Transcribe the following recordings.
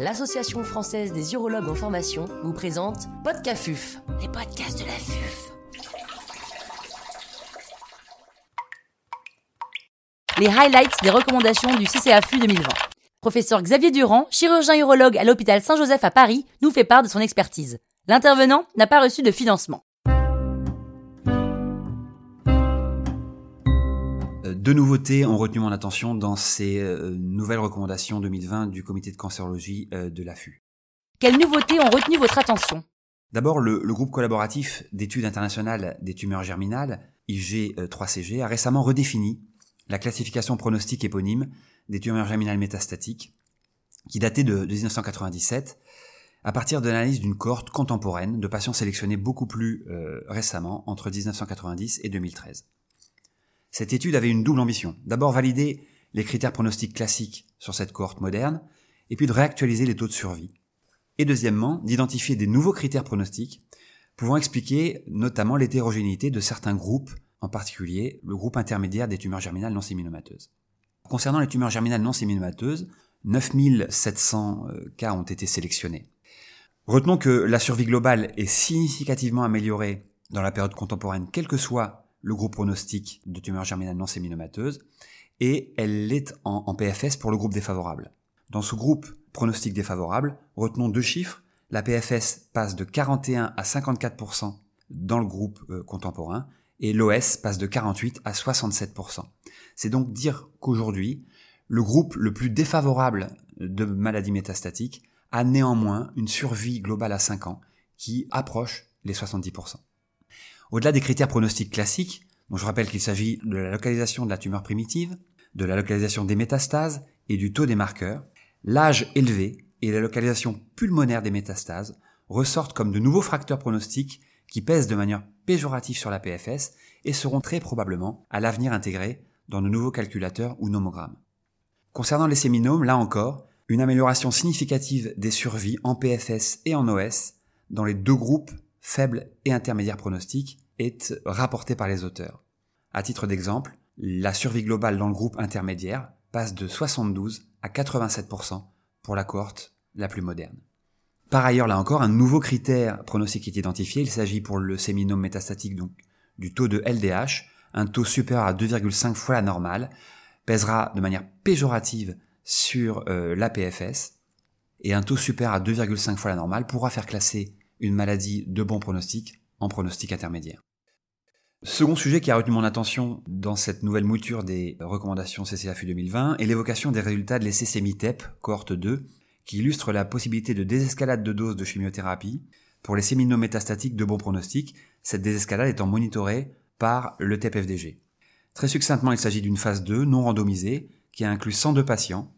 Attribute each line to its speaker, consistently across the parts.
Speaker 1: l'Association française des urologues en formation vous présente Podcafuf, les podcasts de la FUF. Les highlights des recommandations du CCAFU 2020. Professeur Xavier Durand, chirurgien urologue à l'hôpital Saint-Joseph à Paris, nous fait part de son expertise. L'intervenant n'a pas reçu de financement.
Speaker 2: Deux nouveautés ont retenu mon attention dans ces euh, nouvelles recommandations 2020 du comité de cancérologie euh, de l'AFU.
Speaker 1: Quelles nouveautés ont retenu votre attention?
Speaker 2: D'abord, le, le, groupe collaboratif d'études internationales des tumeurs germinales, IG3CG, a récemment redéfini la classification pronostique éponyme des tumeurs germinales métastatiques, qui datait de, de 1997, à partir de l'analyse d'une cohorte contemporaine de patients sélectionnés beaucoup plus euh, récemment, entre 1990 et 2013. Cette étude avait une double ambition. D'abord valider les critères pronostiques classiques sur cette cohorte moderne, et puis de réactualiser les taux de survie. Et deuxièmement, d'identifier des nouveaux critères pronostiques pouvant expliquer notamment l'hétérogénéité de certains groupes, en particulier le groupe intermédiaire des tumeurs germinales non séminomateuses. Concernant les tumeurs germinales non séminomateuses, 9700 euh, cas ont été sélectionnés. Retenons que la survie globale est significativement améliorée dans la période contemporaine, quel que soit le groupe pronostic de tumeurs germinales non séminomateuses, et elle l'est en, en, PFS pour le groupe défavorable. Dans ce groupe pronostic défavorable, retenons deux chiffres. La PFS passe de 41 à 54% dans le groupe euh, contemporain, et l'OS passe de 48 à 67%. C'est donc dire qu'aujourd'hui, le groupe le plus défavorable de maladies métastatiques a néanmoins une survie globale à 5 ans qui approche les 70%. Au-delà des critères pronostiques classiques, dont je rappelle qu'il s'agit de la localisation de la tumeur primitive, de la localisation des métastases et du taux des marqueurs, l'âge élevé et la localisation pulmonaire des métastases ressortent comme de nouveaux facteurs pronostiques qui pèsent de manière péjorative sur la PFS et seront très probablement à l'avenir intégrés dans de nouveaux calculateurs ou nomogrammes. Concernant les séminomes, là encore, une amélioration significative des survies en PFS et en OS dans les deux groupes faibles et intermédiaires pronostiques est rapportée par les auteurs. À titre d'exemple, la survie globale dans le groupe intermédiaire passe de 72 à 87% pour la cohorte la plus moderne. Par ailleurs, là encore, un nouveau critère pronostique est identifié. Il s'agit pour le séminome métastatique donc du taux de LDH. Un taux supérieur à 2,5 fois la normale pèsera de manière péjorative sur euh, l'APFS et un taux supérieur à 2,5 fois la normale pourra faire classer une maladie de bon pronostic en pronostic intermédiaire. Second sujet qui a retenu mon attention dans cette nouvelle mouture des recommandations CCAFU 2020 est l'évocation des résultats de l'essai CEMITEP, cohorte 2, qui illustre la possibilité de désescalade de dose de chimiothérapie pour les séminomes métastatiques de bon pronostic, cette désescalade étant monitorée par le TEP-FDG. Très succinctement, il s'agit d'une phase 2 non randomisée qui a inclus 102 patients.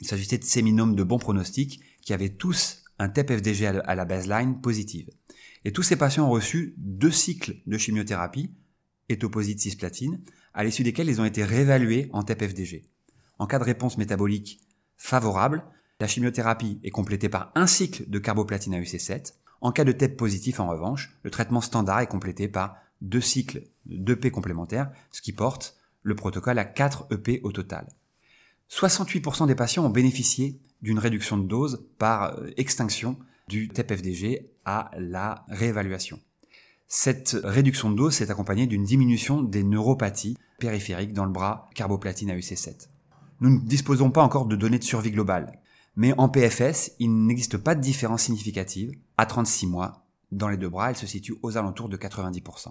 Speaker 2: Il s'agissait de séminomes de bon pronostic qui avaient tous un TEP-FDG à la baseline positive. Et tous ces patients ont reçu deux cycles de chimiothérapie, étoposite cisplatine, à l'issue desquels ils ont été réévalués en TEP-FDG. En cas de réponse métabolique favorable, la chimiothérapie est complétée par un cycle de carboplatine à UC7. En cas de TEP positif, en revanche, le traitement standard est complété par deux cycles d'EP complémentaires, ce qui porte le protocole à 4 EP au total. 68% des patients ont bénéficié d'une réduction de dose par euh, extinction du TEP-FDG à la réévaluation. Cette réduction de dose s'est accompagnée d'une diminution des neuropathies périphériques dans le bras carboplatine à UC7. Nous ne disposons pas encore de données de survie globale, mais en PFS, il n'existe pas de différence significative à 36 mois. Dans les deux bras, elle se situe aux alentours de 90%.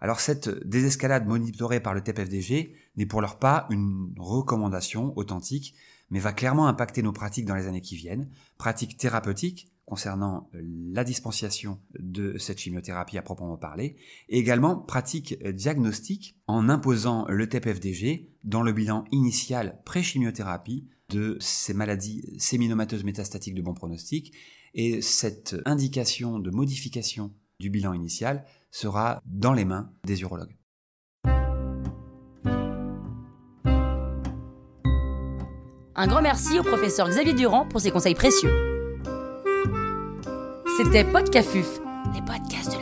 Speaker 2: Alors cette désescalade monitorée par le TEP-FDG n'est pour leur pas une recommandation authentique, mais va clairement impacter nos pratiques dans les années qui viennent, pratiques thérapeutiques concernant la dispensation de cette chimiothérapie à proprement parler, et également pratiques diagnostiques en imposant le TEP-FDG dans le bilan initial pré-chimiothérapie de ces maladies séminomateuses métastatiques de bon pronostic, et cette indication de modification du bilan initial sera dans les mains des urologues.
Speaker 1: Un grand merci au professeur Xavier Durand pour ses conseils précieux. C'était Podcafuf, les podcasts de